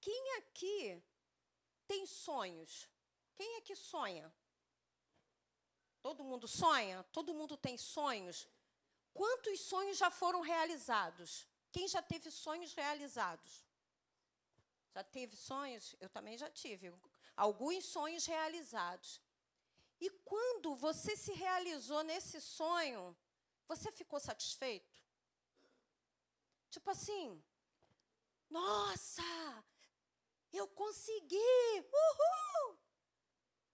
Quem aqui tem sonhos? Quem é que sonha? Todo mundo sonha? Todo mundo tem sonhos? Quantos sonhos já foram realizados? Quem já teve sonhos realizados? Já teve sonhos? Eu também já tive. Alguns sonhos realizados. E quando você se realizou nesse sonho, você ficou satisfeito? Tipo assim, nossa, eu consegui! Uhul!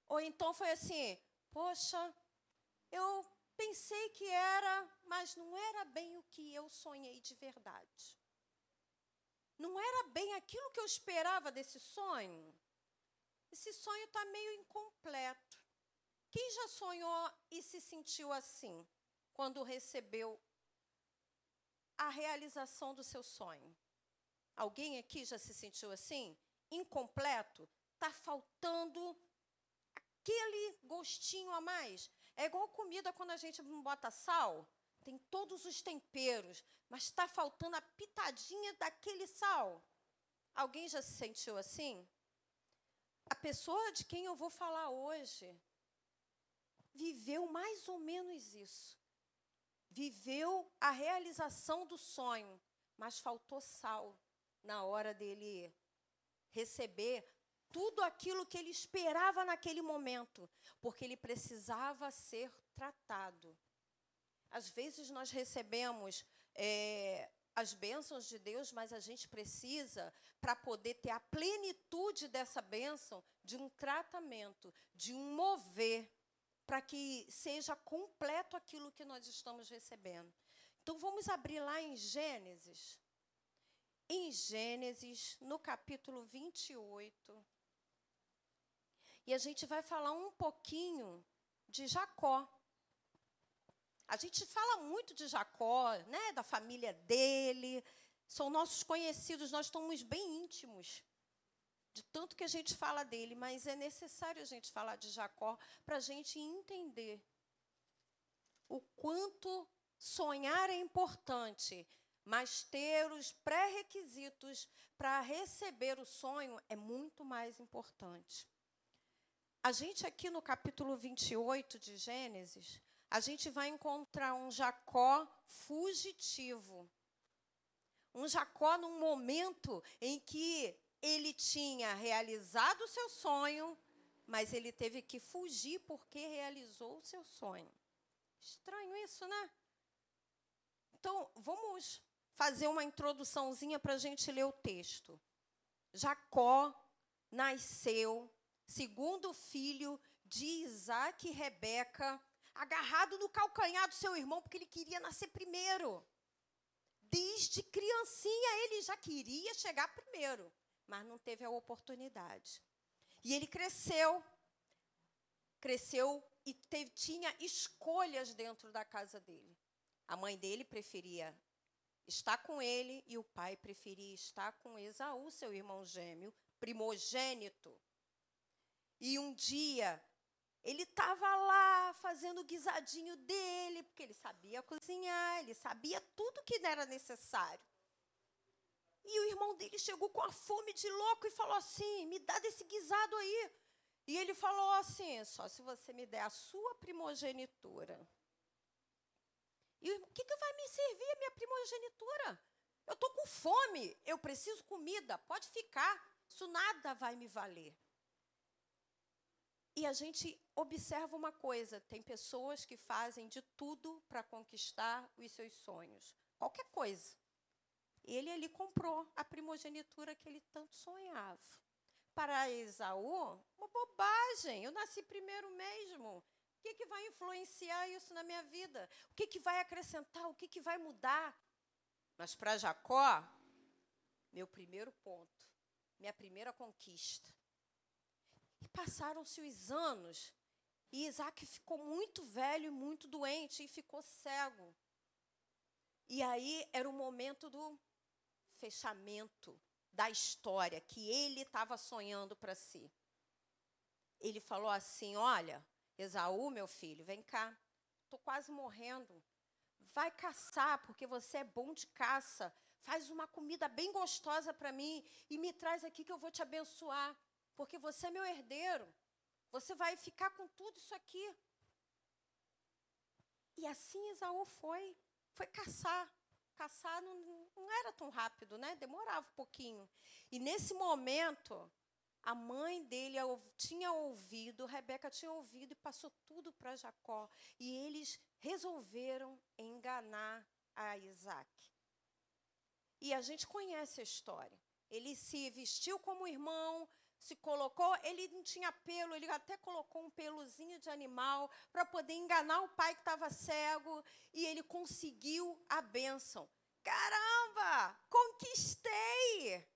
Ou então foi assim, poxa, eu pensei que era, mas não era bem o que eu sonhei de verdade. Não era bem aquilo que eu esperava desse sonho. Esse sonho está meio incompleto. Quem já sonhou e se sentiu assim quando recebeu a realização do seu sonho? Alguém aqui já se sentiu assim? Incompleto? Está faltando aquele gostinho a mais? É igual comida quando a gente bota sal, tem todos os temperos, mas está faltando a pitadinha daquele sal. Alguém já se sentiu assim? A pessoa de quem eu vou falar hoje viveu mais ou menos isso. Viveu a realização do sonho, mas faltou sal na hora dele receber tudo aquilo que ele esperava naquele momento, porque ele precisava ser tratado. Às vezes nós recebemos é, as bênçãos de Deus, mas a gente precisa, para poder ter a plenitude dessa bênção, de um tratamento, de um mover, para que seja completo aquilo que nós estamos recebendo. Então vamos abrir lá em Gênesis. Em Gênesis, no capítulo 28. E a gente vai falar um pouquinho de Jacó. A gente fala muito de Jacó, né, da família dele, são nossos conhecidos, nós estamos bem íntimos de tanto que a gente fala dele, mas é necessário a gente falar de Jacó para a gente entender o quanto sonhar é importante, mas ter os pré-requisitos para receber o sonho é muito mais importante. A gente aqui no capítulo 28 de Gênesis, a gente vai encontrar um Jacó fugitivo. Um Jacó num momento em que ele tinha realizado o seu sonho, mas ele teve que fugir porque realizou o seu sonho. Estranho isso, né? Então, vamos fazer uma introduçãozinha para a gente ler o texto. Jacó nasceu segundo filho de Isaac e Rebeca, agarrado no calcanhar do seu irmão, porque ele queria nascer primeiro. Desde criancinha ele já queria chegar primeiro, mas não teve a oportunidade. E ele cresceu, cresceu e teve, tinha escolhas dentro da casa dele. A mãe dele preferia estar com ele e o pai preferia estar com Esaú, seu irmão gêmeo, primogênito. E um dia ele estava lá fazendo o guisadinho dele, porque ele sabia cozinhar, ele sabia tudo que era necessário. E o irmão dele chegou com a fome de louco e falou assim: Me dá desse guisado aí. E ele falou assim: Só se você me der a sua primogenitura. E o que, que vai me servir a minha primogenitura? Eu estou com fome, eu preciso comida, pode ficar, isso nada vai me valer. E a gente observa uma coisa: tem pessoas que fazem de tudo para conquistar os seus sonhos, qualquer coisa. Ele ali comprou a primogenitura que ele tanto sonhava. Para Esaú, uma bobagem. Eu nasci primeiro mesmo. Que, que vai influenciar isso na minha vida? O que, que vai acrescentar? O que, que vai mudar? Mas para Jacó, meu primeiro ponto, minha primeira conquista, e passaram-se os anos, e Isaac ficou muito velho e muito doente, e ficou cego. E aí era o momento do fechamento da história que ele estava sonhando para si. Ele falou assim: Olha, Esaú, meu filho, vem cá, estou quase morrendo. Vai caçar, porque você é bom de caça. faz uma comida bem gostosa para mim e me traz aqui que eu vou te abençoar, porque você é meu herdeiro. Você vai ficar com tudo isso aqui. E assim Esaú foi, foi caçar. Caçar não, não era tão rápido, né? Demorava um pouquinho. E nesse momento, a mãe dele tinha ouvido, Rebeca tinha ouvido e passou tudo para Jacó. E eles resolveram enganar a Isaac. E a gente conhece a história. Ele se vestiu como irmão, se colocou, ele não tinha pelo, ele até colocou um peluzinho de animal para poder enganar o pai que estava cego, e ele conseguiu a bênção. Caramba, conquistei!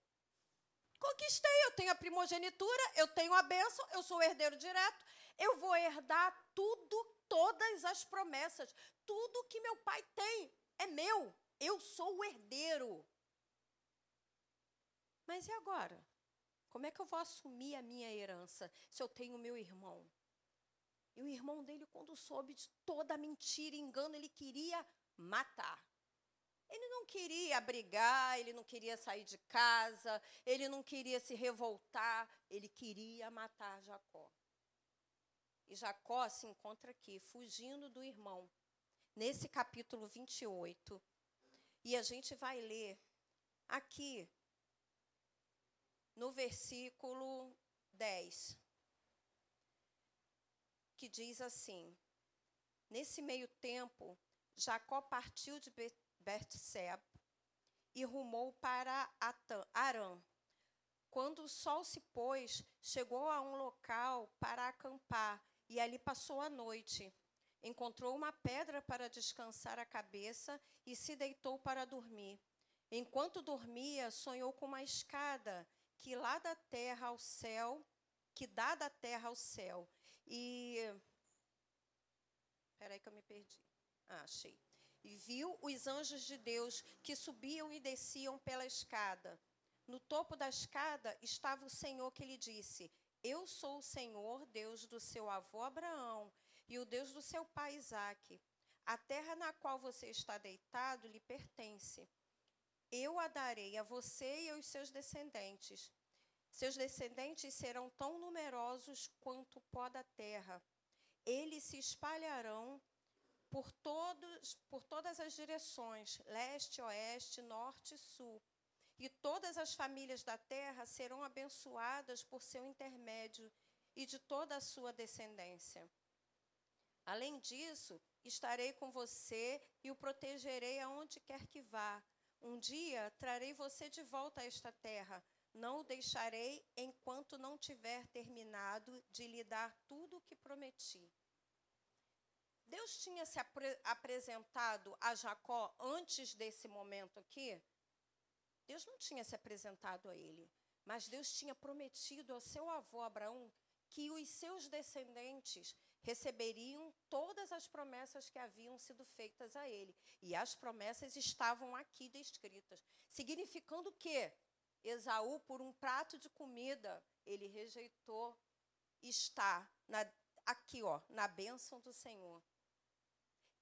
Conquistei, eu tenho a primogenitura, eu tenho a bênção, eu sou o herdeiro direto, eu vou herdar tudo, todas as promessas, tudo que meu pai tem é meu, eu sou o herdeiro. Mas e agora? Como é que eu vou assumir a minha herança se eu tenho meu irmão? E o irmão dele, quando soube de toda a mentira e engano, ele queria matar. Ele não queria brigar, ele não queria sair de casa, ele não queria se revoltar, ele queria matar Jacó. E Jacó se encontra aqui, fugindo do irmão, nesse capítulo 28. E a gente vai ler aqui, no versículo 10, que diz assim: Nesse meio tempo, Jacó partiu de Bertseb e rumou para Arã. Quando o sol se pôs, chegou a um local para acampar e ali passou a noite. Encontrou uma pedra para descansar a cabeça e se deitou para dormir. Enquanto dormia, sonhou com uma escada que lá da terra ao céu, que dá da terra ao céu. E Espera aí que eu me perdi. Ah, achei e viu os anjos de Deus que subiam e desciam pela escada. No topo da escada estava o Senhor que lhe disse: Eu sou o Senhor, Deus do seu avô Abraão e o Deus do seu pai Isaque. A terra na qual você está deitado lhe pertence. Eu a darei a você e aos seus descendentes. Seus descendentes serão tão numerosos quanto o pó da terra. Eles se espalharão por, todos, por todas as direções, leste, oeste, norte e sul. E todas as famílias da terra serão abençoadas por seu intermédio e de toda a sua descendência. Além disso, estarei com você e o protegerei aonde quer que vá. Um dia trarei você de volta a esta terra. Não o deixarei enquanto não tiver terminado de lhe dar tudo o que prometi. Deus tinha se apre apresentado a Jacó antes desse momento aqui? Deus não tinha se apresentado a ele, mas Deus tinha prometido ao seu avô Abraão que os seus descendentes receberiam todas as promessas que haviam sido feitas a ele. E as promessas estavam aqui descritas, significando que Esaú, por um prato de comida, ele rejeitou estar na, aqui, ó, na bênção do Senhor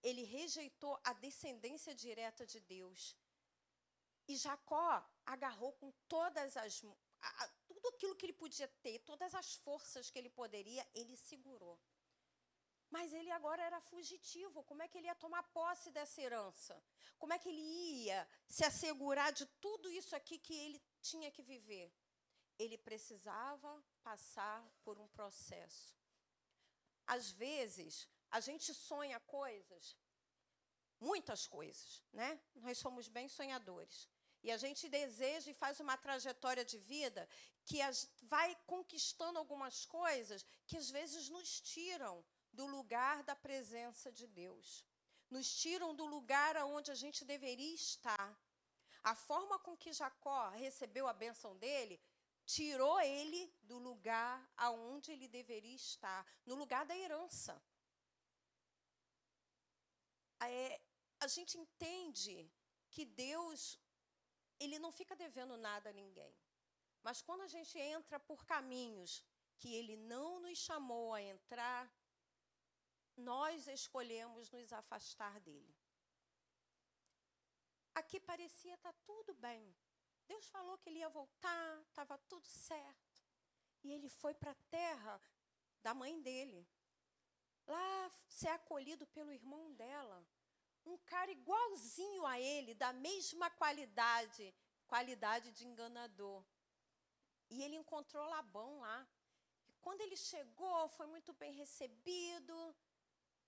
ele rejeitou a descendência direta de Deus. E Jacó agarrou com todas as a, tudo aquilo que ele podia ter, todas as forças que ele poderia, ele segurou. Mas ele agora era fugitivo. Como é que ele ia tomar posse dessa herança? Como é que ele ia se assegurar de tudo isso aqui que ele tinha que viver? Ele precisava passar por um processo. Às vezes, a gente sonha coisas, muitas coisas, né? Nós somos bem sonhadores. E a gente deseja e faz uma trajetória de vida que vai conquistando algumas coisas que às vezes nos tiram do lugar da presença de Deus. Nos tiram do lugar aonde a gente deveria estar. A forma com que Jacó recebeu a bênção dele tirou ele do lugar aonde ele deveria estar, no lugar da herança é, a gente entende que Deus ele não fica devendo nada a ninguém. Mas quando a gente entra por caminhos que ele não nos chamou a entrar, nós escolhemos nos afastar dele. aqui parecia estar tá tudo bem. Deus falou que ele ia voltar, estava tudo certo. E ele foi para a terra da mãe dele. Lá ser acolhido pelo irmão dela. Um cara igualzinho a ele, da mesma qualidade, qualidade de enganador. E ele encontrou Labão lá. E quando ele chegou, foi muito bem recebido.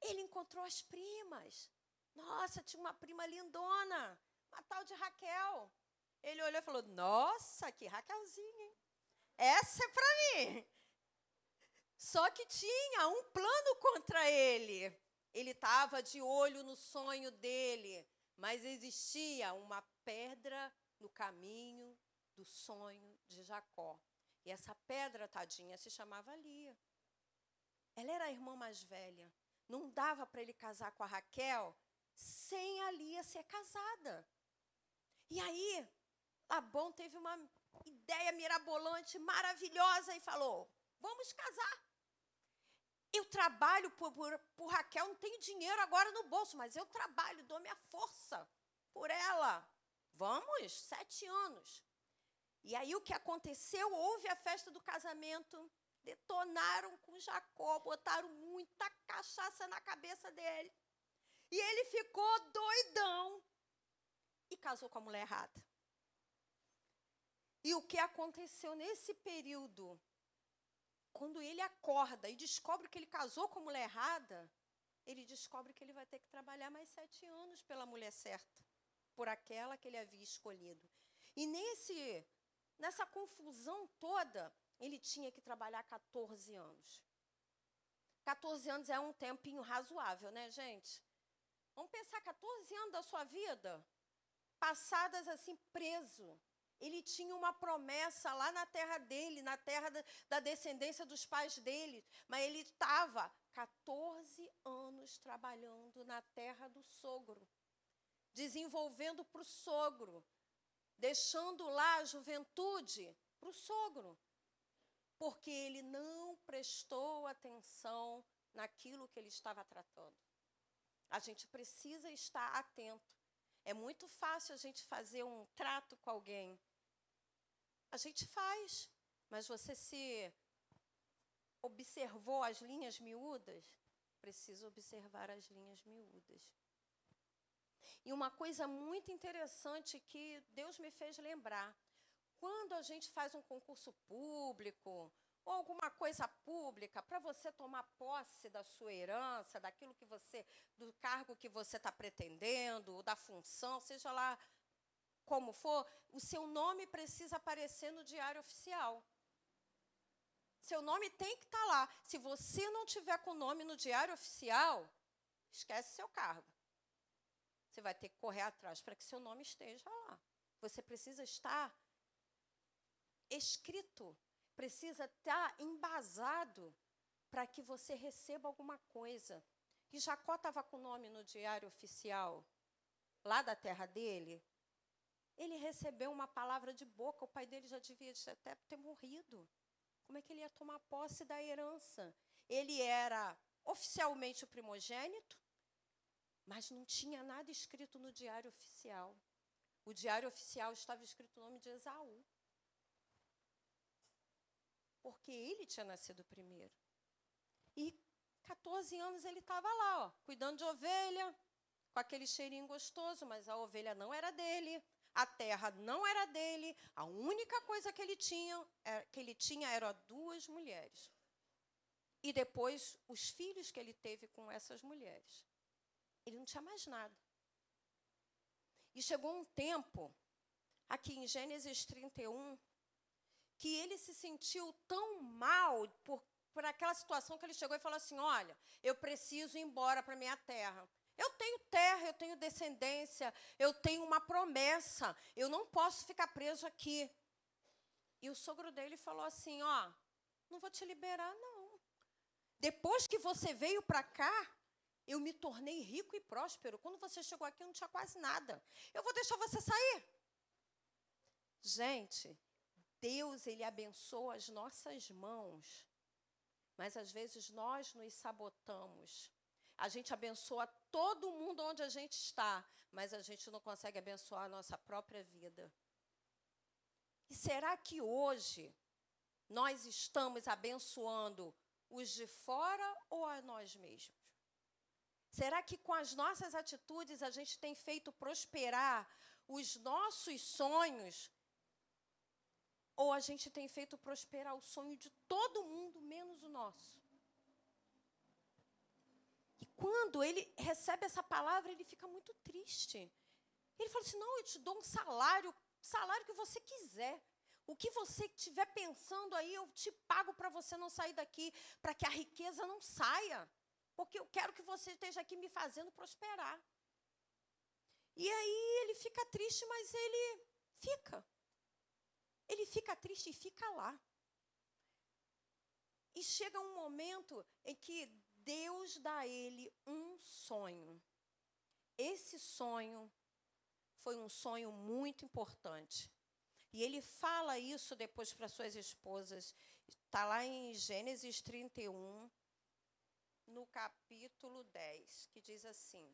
Ele encontrou as primas. Nossa, tinha uma prima lindona, uma tal de Raquel. Ele olhou e falou: Nossa, que Raquelzinha, hein? Essa é para mim. Só que tinha um plano contra ele. Ele estava de olho no sonho dele, mas existia uma pedra no caminho do sonho de Jacó. E essa pedra, tadinha, se chamava Lia. Ela era a irmã mais velha. Não dava para ele casar com a Raquel sem a Lia ser casada. E aí, Labão teve uma ideia mirabolante, maravilhosa, e falou: Vamos casar. Eu trabalho por, por, por, Raquel, não tenho dinheiro agora no bolso, mas eu trabalho, dou minha força por ela. Vamos, sete anos. E aí o que aconteceu? Houve a festa do casamento, detonaram com Jacó, botaram muita cachaça na cabeça dele. E ele ficou doidão e casou com a mulher errada. E o que aconteceu nesse período? Quando ele acorda e descobre que ele casou com a mulher errada, ele descobre que ele vai ter que trabalhar mais sete anos pela mulher certa, por aquela que ele havia escolhido. E nesse, nessa confusão toda, ele tinha que trabalhar 14 anos. 14 anos é um tempinho razoável, né, gente? Vamos pensar 14 anos da sua vida passadas assim preso, ele tinha uma promessa lá na terra dele, na terra da, descendência dos pais dele, mas ele estava 14 anos trabalhando na terra do sogro, desenvolvendo para o sogro, deixando lá a juventude para o sogro, porque ele não prestou atenção naquilo que ele estava tratando. A gente precisa estar atento. É muito fácil a gente fazer um trato com alguém a gente faz, mas você se observou as linhas miúdas? Precisa observar as linhas miúdas. E uma coisa muito interessante que Deus me fez lembrar: quando a gente faz um concurso público ou alguma coisa pública para você tomar posse da sua herança, daquilo que você, do cargo que você está pretendendo, da função, seja lá como for, o seu nome precisa aparecer no diário oficial. Seu nome tem que estar tá lá. Se você não tiver com o nome no diário oficial, esquece seu cargo. Você vai ter que correr atrás para que seu nome esteja lá. Você precisa estar escrito, precisa estar embasado para que você receba alguma coisa. E Jacó estava com o nome no diário oficial, lá da terra dele, ele recebeu uma palavra de boca, o pai dele já devia até ter morrido. Como é que ele ia tomar posse da herança? Ele era oficialmente o primogênito, mas não tinha nada escrito no diário oficial. O diário oficial estava escrito o nome de Esaú. Porque ele tinha nascido primeiro. E 14 anos ele estava lá, ó, cuidando de ovelha, com aquele cheirinho gostoso, mas a ovelha não era dele, a terra não era dele, a única coisa que ele tinha, é, que ele tinha era duas mulheres. E depois os filhos que ele teve com essas mulheres. Ele não tinha mais nada. E chegou um tempo, aqui em Gênesis 31, que ele se sentiu tão mal por, por aquela situação que ele chegou e falou assim: Olha, eu preciso ir embora para minha terra. Eu tenho terra, eu tenho descendência, eu tenho uma promessa, eu não posso ficar preso aqui. E o sogro dele falou assim: Ó, não vou te liberar, não. Depois que você veio para cá, eu me tornei rico e próspero. Quando você chegou aqui, eu não tinha quase nada. Eu vou deixar você sair. Gente, Deus, Ele abençoa as nossas mãos, mas às vezes nós nos sabotamos a gente abençoa todo mundo onde a gente está, mas a gente não consegue abençoar a nossa própria vida. E será que hoje nós estamos abençoando os de fora ou a nós mesmos? Será que com as nossas atitudes a gente tem feito prosperar os nossos sonhos? Ou a gente tem feito prosperar o sonho de todo mundo, menos o nosso? E quando ele recebe essa palavra, ele fica muito triste. Ele fala assim: não, eu te dou um salário, salário que você quiser. O que você estiver pensando aí, eu te pago para você não sair daqui, para que a riqueza não saia. Porque eu quero que você esteja aqui me fazendo prosperar. E aí ele fica triste, mas ele fica. Ele fica triste e fica lá. E chega um momento em que Deus dá a ele um sonho. Esse sonho foi um sonho muito importante. E ele fala isso depois para suas esposas. Está lá em Gênesis 31, no capítulo 10, que diz assim: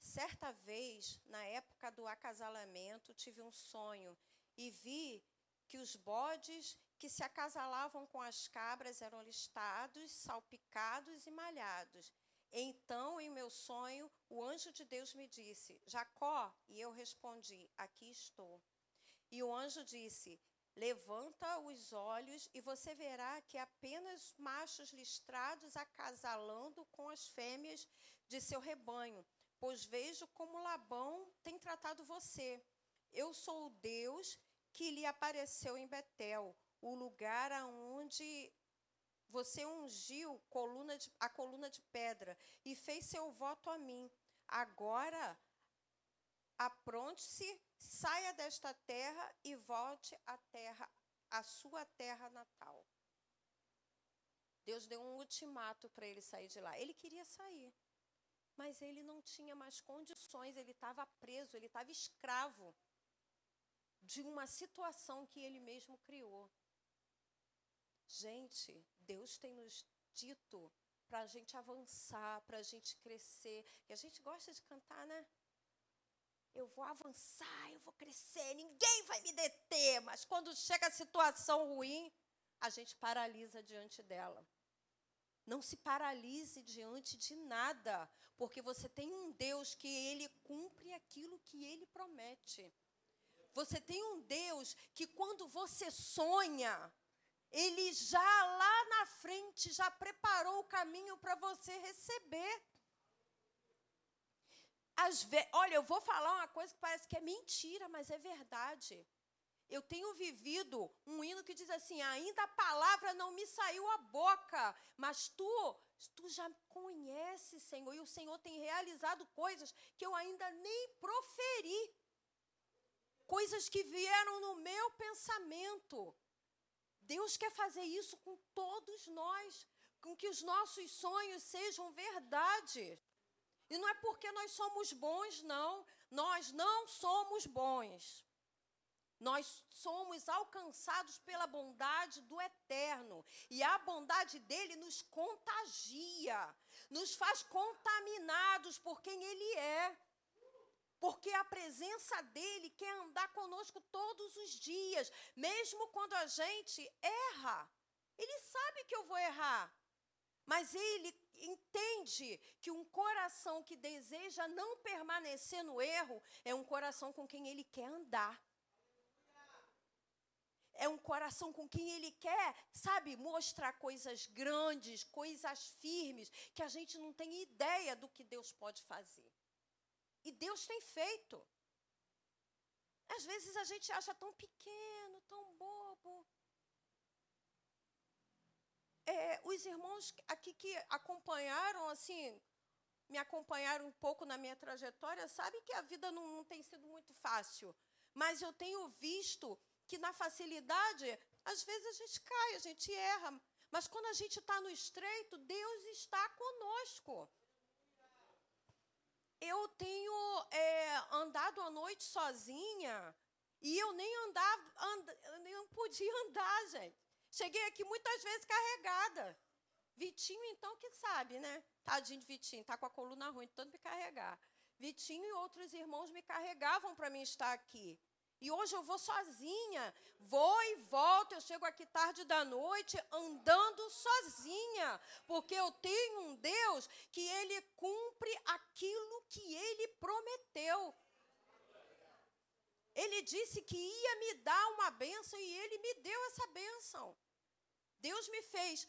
Certa vez, na época do acasalamento, tive um sonho e vi que os bodes que se acasalavam com as cabras eram listados, salpicados e malhados. Então, em meu sonho, o anjo de Deus me disse: Jacó, e eu respondi: Aqui estou. E o anjo disse: Levanta os olhos e você verá que apenas machos listrados acasalando com as fêmeas de seu rebanho, pois vejo como Labão tem tratado você. Eu sou o Deus que lhe apareceu em Betel, o lugar aonde você ungiu coluna de, a coluna de pedra e fez seu voto a mim. Agora apronte-se saia desta terra e volte à terra, à sua terra natal. Deus deu um ultimato para ele sair de lá. Ele queria sair, mas ele não tinha mais condições, ele estava preso, ele estava escravo de uma situação que ele mesmo criou. Gente, Deus tem nos dito para a gente avançar, para a gente crescer. E a gente gosta de cantar, né? eu vou avançar, eu vou crescer, ninguém vai me deter. Mas quando chega a situação ruim, a gente paralisa diante dela. Não se paralise diante de nada, porque você tem um Deus que ele cumpre aquilo que ele promete. Você tem um Deus que quando você sonha, ele já lá na frente já preparou o caminho para você receber. Ve... Olha, eu vou falar uma coisa que parece que é mentira, mas é verdade. Eu tenho vivido um hino que diz assim: ainda a palavra não me saiu a boca, mas tu, tu já conheces, Senhor, e o Senhor tem realizado coisas que eu ainda nem proferi. Coisas que vieram no meu pensamento. Deus quer fazer isso com todos nós, com que os nossos sonhos sejam verdade. E não é porque nós somos bons, não. Nós não somos bons. Nós somos alcançados pela bondade do eterno. E a bondade dele nos contagia, nos faz contaminados por quem ele é. Porque a presença dele quer andar conosco todos os dias, mesmo quando a gente erra. Ele sabe que eu vou errar, mas ele entende que um coração que deseja não permanecer no erro é um coração com quem ele quer andar. É um coração com quem ele quer, sabe, mostrar coisas grandes, coisas firmes, que a gente não tem ideia do que Deus pode fazer. E Deus tem feito. Às vezes a gente acha tão pequeno, tão bobo é, os irmãos aqui que acompanharam, assim, me acompanharam um pouco na minha trajetória, sabem que a vida não, não tem sido muito fácil. Mas eu tenho visto que na facilidade, às vezes a gente cai, a gente erra. Mas quando a gente está no estreito, Deus está conosco. Eu tenho é, andado à noite sozinha e eu nem andava, and, eu nem podia andar, gente. Cheguei aqui muitas vezes carregada. Vitinho, então, que sabe, né? Tadinho de Vitinho, tá com a coluna ruim, tanto me carregar. Vitinho e outros irmãos me carregavam para mim estar aqui. E hoje eu vou sozinha, vou e volto, eu chego aqui tarde da noite andando sozinha, porque eu tenho um Deus que ele cumpre aquilo que ele prometeu. Ele disse que ia me dar uma bênção e ele me deu essa bênção. Deus me fez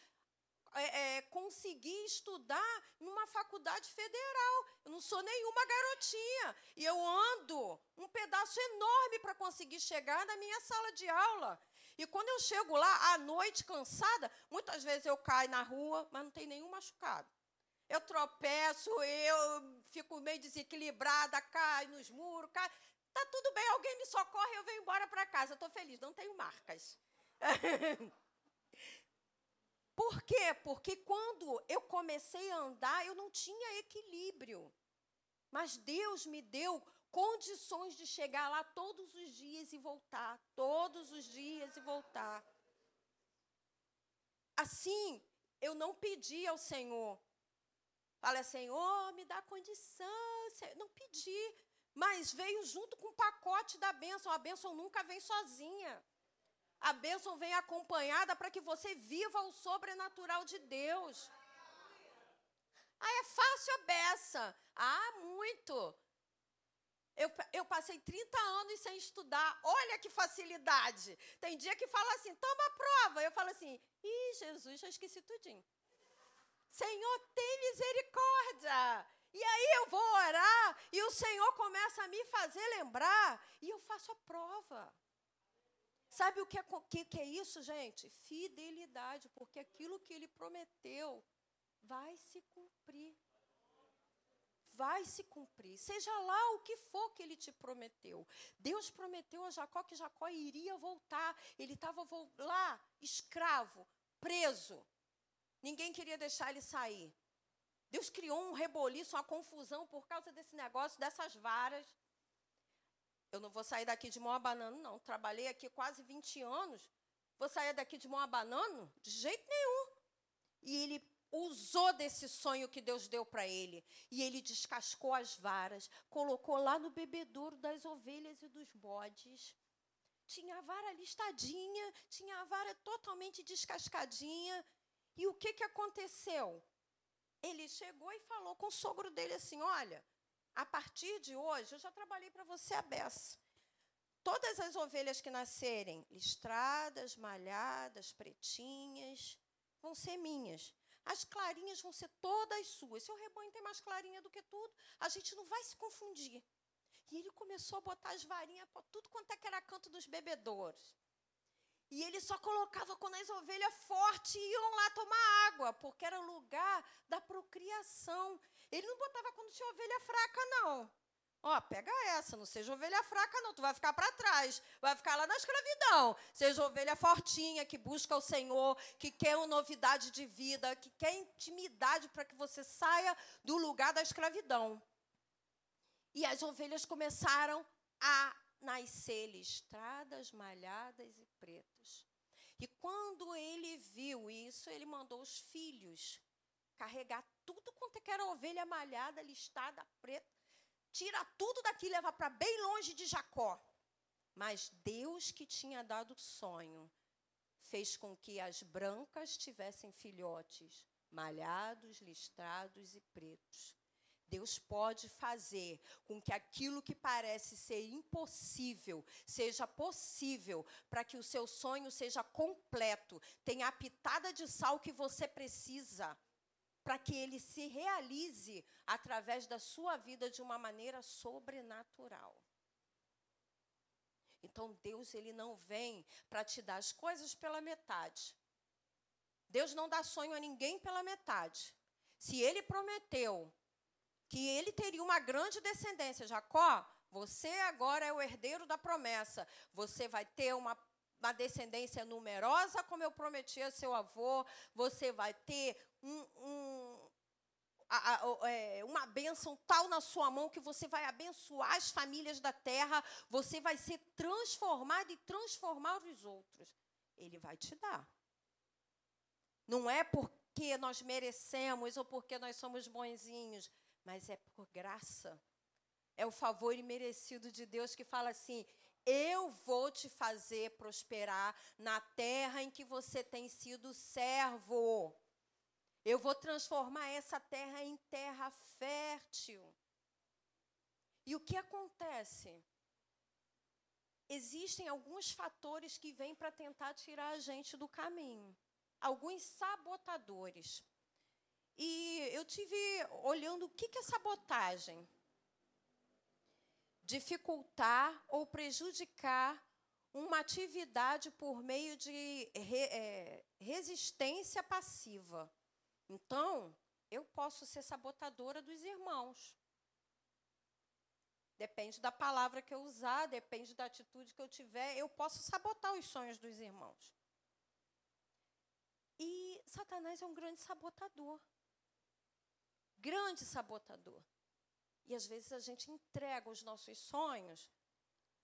é, é, conseguir estudar numa faculdade federal. Eu não sou nenhuma garotinha. E eu ando um pedaço enorme para conseguir chegar na minha sala de aula. E quando eu chego lá à noite cansada, muitas vezes eu caio na rua, mas não tem nenhum machucado. Eu tropeço, eu fico meio desequilibrada, caio nos muros, caio. Tá tudo bem, alguém me socorre, eu venho embora para casa. Estou feliz, não tenho marcas. Por quê? Porque quando eu comecei a andar, eu não tinha equilíbrio. Mas Deus me deu condições de chegar lá todos os dias e voltar, todos os dias e voltar. Assim, eu não pedi ao Senhor. Fala, Senhor, me dá condição. Não pedi, mas veio junto com o pacote da bênção. A bênção nunca vem sozinha. A bênção vem acompanhada para que você viva o sobrenatural de Deus. Ah, é fácil a beça. Ah, muito. Eu, eu passei 30 anos sem estudar. Olha que facilidade. Tem dia que fala assim, toma a prova. Eu falo assim, ih, Jesus, já esqueci tudinho. Senhor, tem misericórdia. E aí eu vou orar e o Senhor começa a me fazer lembrar e eu faço a prova. Sabe o que é, que, que é isso, gente? Fidelidade, porque aquilo que ele prometeu vai se cumprir. Vai se cumprir. Seja lá o que for que ele te prometeu. Deus prometeu a Jacó que Jacó iria voltar. Ele estava lá, escravo, preso. Ninguém queria deixar ele sair. Deus criou um reboliço, uma confusão por causa desse negócio, dessas varas. Eu não vou sair daqui de mão abanando, não. Trabalhei aqui quase 20 anos. Vou sair daqui de mão abanando? De jeito nenhum. E ele usou desse sonho que Deus deu para ele. E ele descascou as varas, colocou lá no bebedouro das ovelhas e dos bodes. Tinha a vara listadinha, tinha a vara totalmente descascadinha. E o que, que aconteceu? Ele chegou e falou com o sogro dele assim: Olha, a partir de hoje, eu já trabalhei para você a beça. Todas as ovelhas que nascerem listradas, malhadas, pretinhas, vão ser minhas. As clarinhas vão ser todas suas. Seu rebanho tem mais clarinha do que tudo, a gente não vai se confundir. E ele começou a botar as varinhas para tudo quanto é que era canto dos bebedouros. E ele só colocava quando as ovelhas fortes iam lá tomar água, porque era o lugar da procriação. Ele não botava quando tinha ovelha fraca, não. Ó, pega essa, não seja ovelha fraca, não. Tu vai ficar para trás, vai ficar lá na escravidão. Seja ovelha fortinha, que busca o Senhor, que quer uma novidade de vida, que quer intimidade para que você saia do lugar da escravidão. E as ovelhas começaram a nascer listradas, malhadas e pretas. E quando ele viu isso, ele mandou os filhos carregar tudo quanto é era ovelha malhada, listada, preta, tira tudo daqui e leva para bem longe de Jacó. Mas Deus que tinha dado sonho fez com que as brancas tivessem filhotes malhados, listrados e pretos. Deus pode fazer com que aquilo que parece ser impossível seja possível, para que o seu sonho seja completo, tenha a pitada de sal que você precisa para que ele se realize através da sua vida de uma maneira sobrenatural. Então Deus ele não vem para te dar as coisas pela metade. Deus não dá sonho a ninguém pela metade. Se ele prometeu que ele teria uma grande descendência, Jacó, você agora é o herdeiro da promessa. Você vai ter uma uma descendência numerosa, como eu prometi a seu avô, você vai ter um, um, a, a, é, uma bênção tal na sua mão que você vai abençoar as famílias da terra, você vai ser transformado e transformar os outros. Ele vai te dar. Não é por porque nós merecemos ou porque nós somos bonzinhos, mas é por graça. É o favor imerecido de Deus que fala assim: eu vou te fazer prosperar na terra em que você tem sido servo. Eu vou transformar essa terra em terra fértil. E o que acontece? Existem alguns fatores que vêm para tentar tirar a gente do caminho alguns sabotadores. E eu tive olhando o que é sabotagem. Dificultar ou prejudicar uma atividade por meio de re, é, resistência passiva. Então, eu posso ser sabotadora dos irmãos. Depende da palavra que eu usar, depende da atitude que eu tiver, eu posso sabotar os sonhos dos irmãos. E Satanás é um grande sabotador. Grande sabotador. E às vezes a gente entrega os nossos sonhos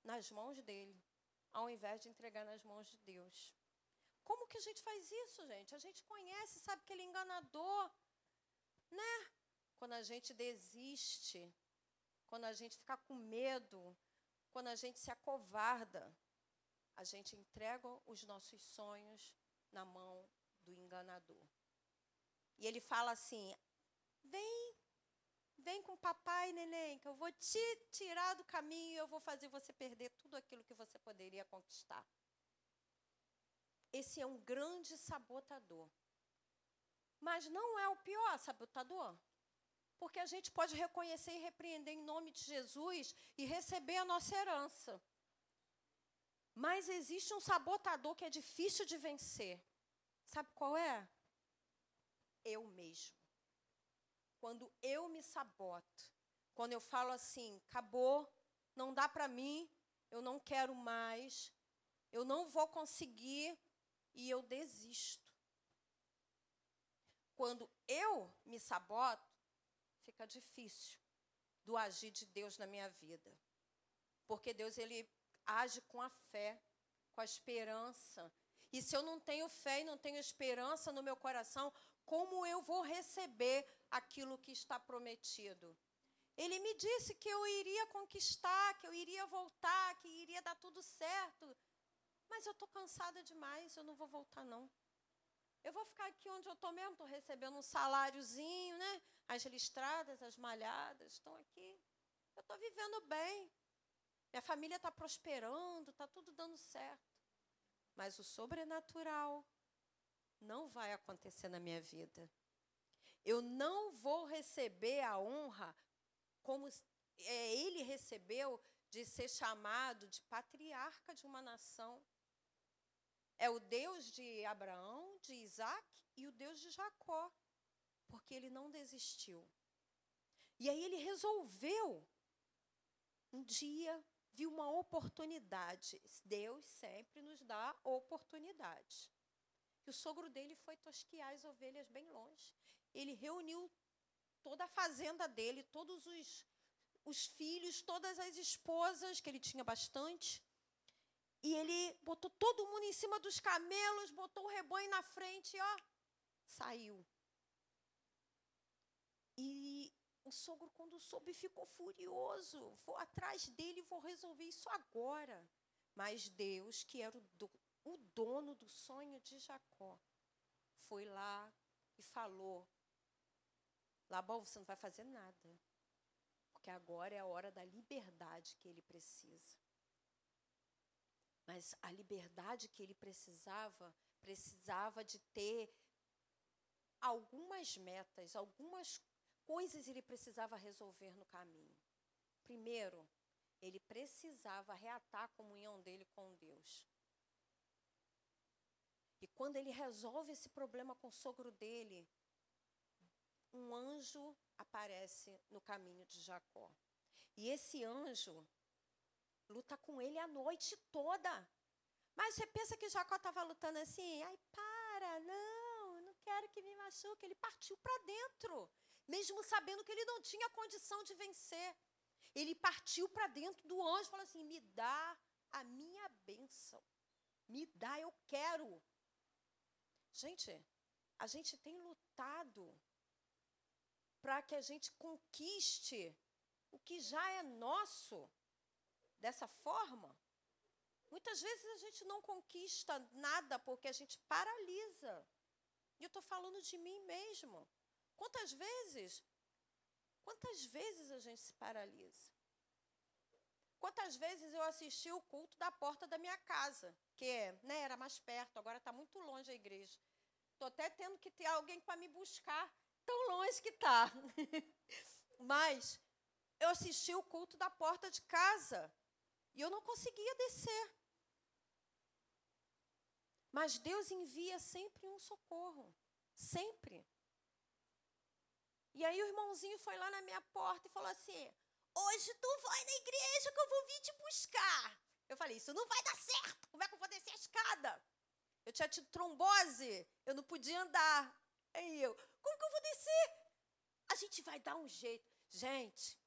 nas mãos dele, ao invés de entregar nas mãos de Deus. Como que a gente faz isso, gente? A gente conhece, sabe que ele é enganador, né? Quando a gente desiste, quando a gente fica com medo, quando a gente se acovarda, a gente entrega os nossos sonhos na mão do enganador. E ele fala assim: vem, vem com papai, neném, que eu vou te tirar do caminho e eu vou fazer você perder tudo aquilo que você poderia conquistar. Esse é um grande sabotador. Mas não é o pior sabotador. Porque a gente pode reconhecer e repreender em nome de Jesus e receber a nossa herança. Mas existe um sabotador que é difícil de vencer. Sabe qual é? Eu mesmo. Quando eu me saboto, quando eu falo assim, acabou, não dá para mim, eu não quero mais, eu não vou conseguir e eu desisto. Quando eu me saboto, fica difícil do agir de Deus na minha vida. Porque Deus ele age com a fé, com a esperança, e se eu não tenho fé e não tenho esperança no meu coração, como eu vou receber aquilo que está prometido? Ele me disse que eu iria conquistar, que eu iria voltar, que iria dar tudo certo. Mas eu estou cansada demais, eu não vou voltar, não. Eu vou ficar aqui onde eu estou mesmo, estou recebendo um saláriozinho, né? As listradas, as malhadas estão aqui. Eu estou vivendo bem. Minha família está prosperando, está tudo dando certo. Mas o sobrenatural não vai acontecer na minha vida. Eu não vou receber a honra como é, ele recebeu de ser chamado de patriarca de uma nação. É o Deus de Abraão, de Isaac e o Deus de Jacó, porque ele não desistiu. E aí ele resolveu um dia viu uma oportunidade. Deus sempre nos dá oportunidade. E o sogro dele foi tosquiar as ovelhas bem longe. Ele reuniu toda a fazenda dele, todos os, os filhos, todas as esposas, que ele tinha bastante. E ele botou todo mundo em cima dos camelos, botou o rebanho na frente e, ó, saiu. E o sogro, quando soube, ficou furioso. Vou atrás dele, vou resolver isso agora. Mas Deus, que era o, do, o dono do sonho de Jacó, foi lá e falou: Labão, você não vai fazer nada. Porque agora é a hora da liberdade que ele precisa. Mas a liberdade que ele precisava, precisava de ter algumas metas, algumas coisas ele precisava resolver no caminho. Primeiro, ele precisava reatar a comunhão dele com Deus. E quando ele resolve esse problema com o sogro dele, um anjo aparece no caminho de Jacó. E esse anjo luta com ele a noite toda. Mas você pensa que Jacó estava lutando assim? Ai, para, não, não quero que me machuque. Ele partiu para dentro mesmo sabendo que ele não tinha condição de vencer. Ele partiu para dentro do anjo e falou assim: Me dá a minha bênção. Me dá, eu quero. Gente, a gente tem lutado para que a gente conquiste o que já é nosso dessa forma. Muitas vezes a gente não conquista nada porque a gente paralisa. E eu estou falando de mim mesmo. Quantas vezes, quantas vezes a gente se paralisa? Quantas vezes eu assisti o culto da porta da minha casa, que né, era mais perto, agora está muito longe a igreja. Estou até tendo que ter alguém para me buscar, tão longe que está. Mas eu assisti o culto da porta de casa e eu não conseguia descer. Mas Deus envia sempre um socorro. Sempre. E aí o irmãozinho foi lá na minha porta e falou assim: Hoje tu vai na igreja que eu vou vir te buscar. Eu falei: Isso não vai dar certo. Como é que eu vou descer a escada? Eu tinha tido trombose, eu não podia andar. Aí eu: Como que eu vou descer? A gente vai dar um jeito. Gente,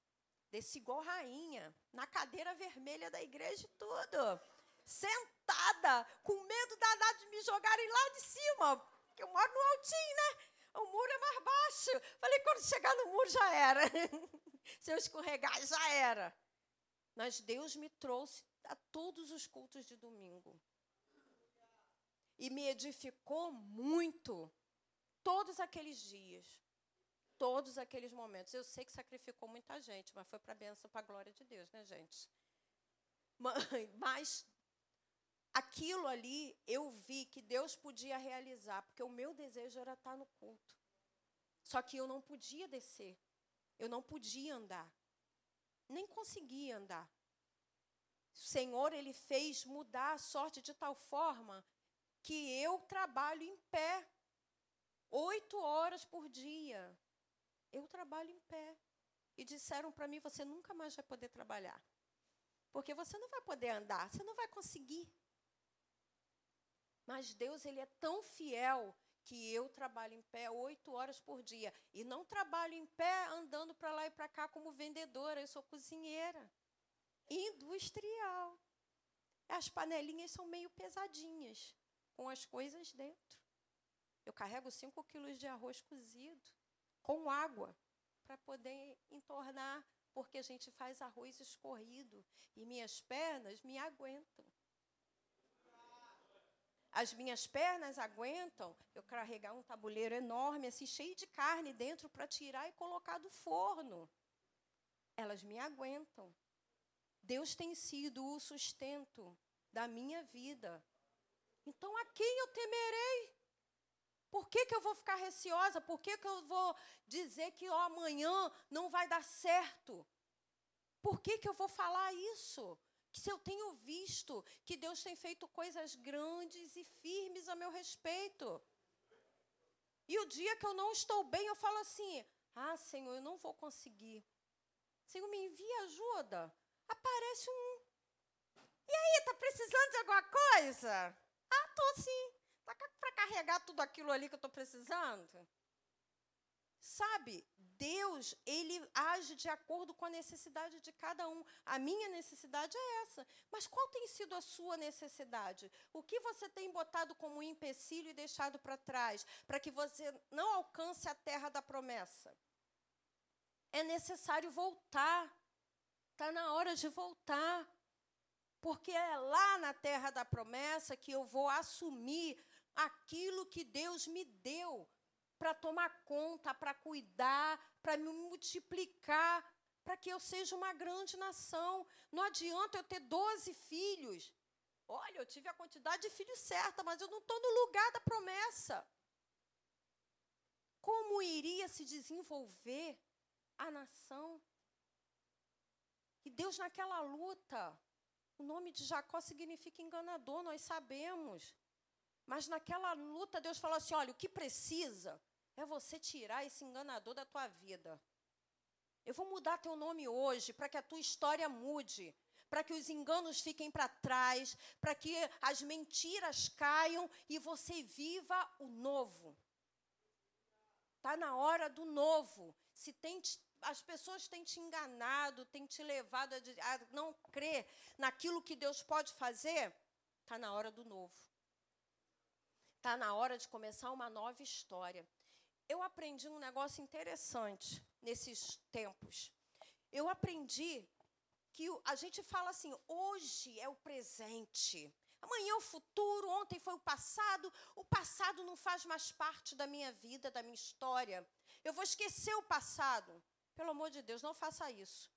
desci igual rainha, na cadeira vermelha da igreja e tudo. Sentada, com medo danado de me jogarem lá de cima, porque eu moro no altinho, né? O muro é mais baixo. Falei, quando chegar no muro já era. Se eu escorregar, já era. Mas Deus me trouxe a todos os cultos de domingo. E me edificou muito todos aqueles dias. Todos aqueles momentos. Eu sei que sacrificou muita gente, mas foi para a bênção, para a glória de Deus, né, gente? Mas aquilo ali eu vi que Deus podia realizar, porque o meu desejo era estar no culto. Só que eu não podia descer. Eu não podia andar. Nem conseguia andar. O Senhor, Ele fez mudar a sorte de tal forma que eu trabalho em pé. Oito horas por dia. Eu trabalho em pé. E disseram para mim: você nunca mais vai poder trabalhar. Porque você não vai poder andar, você não vai conseguir. Mas Deus, Ele é tão fiel que eu trabalho em pé oito horas por dia. E não trabalho em pé andando para lá e para cá como vendedora, eu sou cozinheira. Industrial. As panelinhas são meio pesadinhas, com as coisas dentro. Eu carrego cinco quilos de arroz cozido, com água, para poder entornar, porque a gente faz arroz escorrido e minhas pernas me aguentam. As minhas pernas aguentam eu carregar um tabuleiro enorme, assim, cheio de carne dentro, para tirar e colocar do forno. Elas me aguentam. Deus tem sido o sustento da minha vida. Então, a quem eu temerei? Por que, que eu vou ficar receosa? Por que, que eu vou dizer que ó, amanhã não vai dar certo? Por que, que eu vou falar isso? que se eu tenho visto que Deus tem feito coisas grandes e firmes a meu respeito. E o dia que eu não estou bem, eu falo assim: Ah, Senhor, eu não vou conseguir. Senhor, me envia ajuda. Aparece um. E aí, tá precisando de alguma coisa? Ah, tô sim. Tá para carregar tudo aquilo ali que eu estou precisando? Sabe, Deus, ele age de acordo com a necessidade de cada um. A minha necessidade é essa. Mas qual tem sido a sua necessidade? O que você tem botado como empecilho e deixado para trás para que você não alcance a terra da promessa? É necessário voltar. Está na hora de voltar. Porque é lá na terra da promessa que eu vou assumir aquilo que Deus me deu para tomar conta, para cuidar, para me multiplicar, para que eu seja uma grande nação. Não adianta eu ter 12 filhos. Olha, eu tive a quantidade de filhos certa, mas eu não estou no lugar da promessa. Como iria se desenvolver a nação? E Deus, naquela luta, o nome de Jacó significa enganador, nós sabemos. Mas naquela luta, Deus falou assim: olha, o que precisa é você tirar esse enganador da tua vida. Eu vou mudar teu nome hoje para que a tua história mude, para que os enganos fiquem para trás, para que as mentiras caiam e você viva o novo. Está na hora do novo. Se tem, as pessoas têm te enganado, têm te levado a, a não crer naquilo que Deus pode fazer, está na hora do novo. Está na hora de começar uma nova história. Eu aprendi um negócio interessante nesses tempos. Eu aprendi que a gente fala assim: hoje é o presente. Amanhã é o futuro, ontem foi o passado. O passado não faz mais parte da minha vida, da minha história. Eu vou esquecer o passado. Pelo amor de Deus, não faça isso.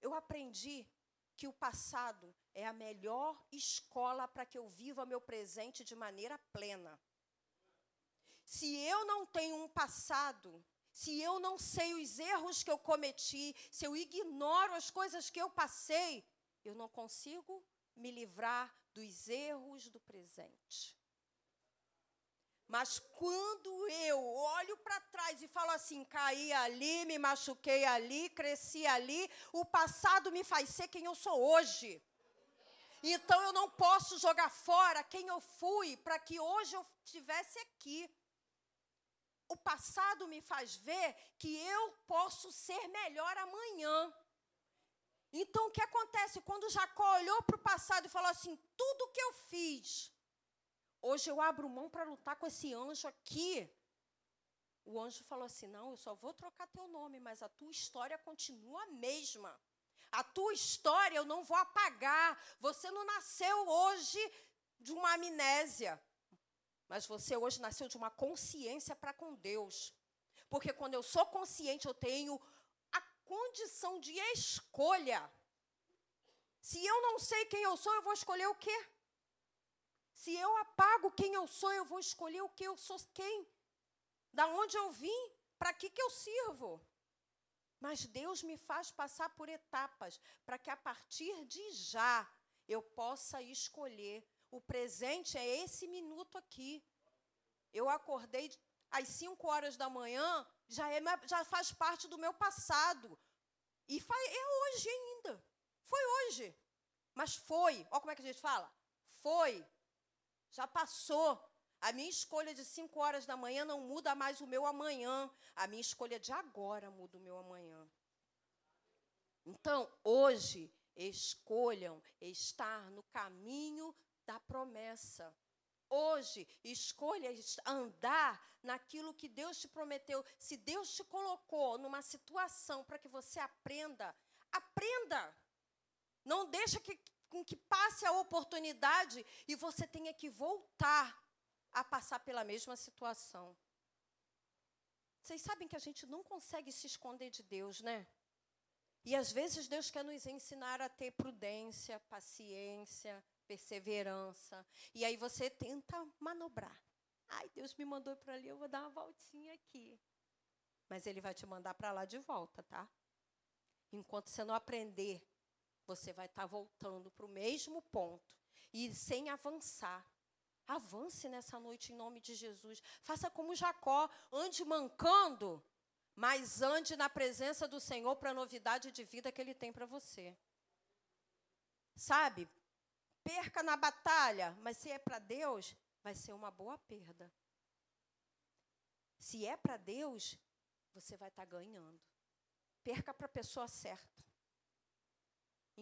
Eu aprendi que o passado é a melhor escola para que eu viva meu presente de maneira plena. Se eu não tenho um passado, se eu não sei os erros que eu cometi, se eu ignoro as coisas que eu passei, eu não consigo me livrar dos erros do presente. Mas quando eu olho para trás e falo assim, caí ali, me machuquei ali, cresci ali, o passado me faz ser quem eu sou hoje. Então eu não posso jogar fora quem eu fui para que hoje eu estivesse aqui. O passado me faz ver que eu posso ser melhor amanhã. Então o que acontece? Quando Jacó olhou para o passado e falou assim: tudo que eu fiz, hoje eu abro mão para lutar com esse anjo aqui. O anjo falou assim: não, eu só vou trocar teu nome, mas a tua história continua a mesma. A tua história eu não vou apagar. Você não nasceu hoje de uma amnésia, mas você hoje nasceu de uma consciência para com Deus. Porque quando eu sou consciente, eu tenho condição de escolha. Se eu não sei quem eu sou, eu vou escolher o quê? Se eu apago quem eu sou, eu vou escolher o que eu sou quem? Da onde eu vim? Para que, que eu sirvo? Mas Deus me faz passar por etapas para que a partir de já eu possa escolher. O presente é esse minuto aqui. Eu acordei às 5 horas da manhã, já, é, já faz parte do meu passado. E é hoje ainda. Foi hoje. Mas foi. Olha como é que a gente fala. Foi. Já passou. A minha escolha de 5 horas da manhã não muda mais o meu amanhã. A minha escolha de agora muda o meu amanhã. Então, hoje, escolham estar no caminho da promessa. Hoje, escolha andar naquilo que Deus te prometeu. Se Deus te colocou numa situação para que você aprenda, aprenda. Não deixa que, com que passe a oportunidade e você tenha que voltar a passar pela mesma situação. Vocês sabem que a gente não consegue se esconder de Deus, né? E às vezes Deus quer nos ensinar a ter prudência, paciência, perseverança. E aí você tenta manobrar. Ai, Deus me mandou para ali, eu vou dar uma voltinha aqui. Mas ele vai te mandar para lá de volta, tá? Enquanto você não aprender, você vai estar tá voltando para o mesmo ponto e sem avançar. Avance nessa noite em nome de Jesus. Faça como Jacó, ande mancando, mas ande na presença do Senhor para a novidade de vida que Ele tem para você. Sabe? perca na batalha, mas se é para Deus, vai ser uma boa perda. Se é para Deus, você vai estar tá ganhando. Perca para a pessoa certa.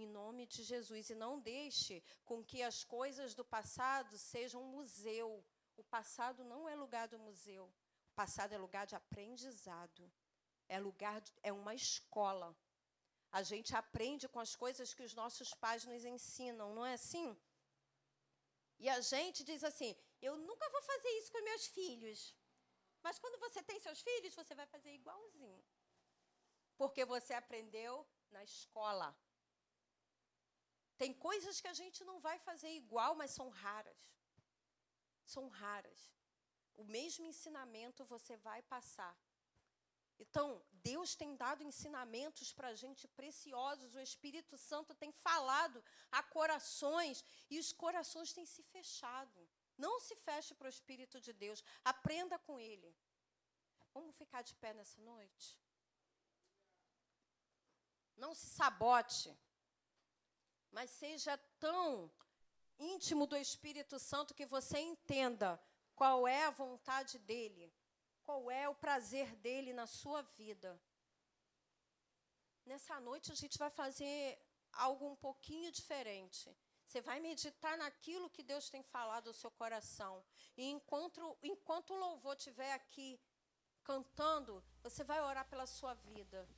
Em nome de Jesus. E não deixe com que as coisas do passado sejam um museu. O passado não é lugar do museu. O passado é lugar de aprendizado. É lugar de, é uma escola. A gente aprende com as coisas que os nossos pais nos ensinam, não é assim? E a gente diz assim: eu nunca vou fazer isso com meus filhos. Mas quando você tem seus filhos, você vai fazer igualzinho. Porque você aprendeu na escola. Tem coisas que a gente não vai fazer igual, mas são raras. São raras. O mesmo ensinamento você vai passar. Então, Deus tem dado ensinamentos para a gente preciosos, o Espírito Santo tem falado a corações e os corações têm se fechado. Não se feche para o Espírito de Deus, aprenda com Ele. Vamos ficar de pé nessa noite? Não se sabote, mas seja tão íntimo do Espírito Santo que você entenda qual é a vontade dEle qual é o prazer dele na sua vida. Nessa noite a gente vai fazer algo um pouquinho diferente. Você vai meditar naquilo que Deus tem falado ao seu coração. E enquanto, enquanto o louvor estiver aqui cantando, você vai orar pela sua vida.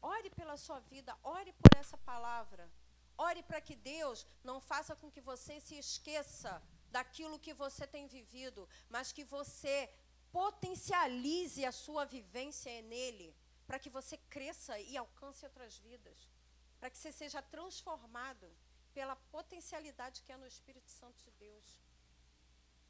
Ore pela sua vida, ore por essa palavra. Ore para que Deus não faça com que você se esqueça daquilo que você tem vivido, mas que você potencialize a sua vivência nele, para que você cresça e alcance outras vidas, para que você seja transformado pela potencialidade que é no Espírito Santo de Deus.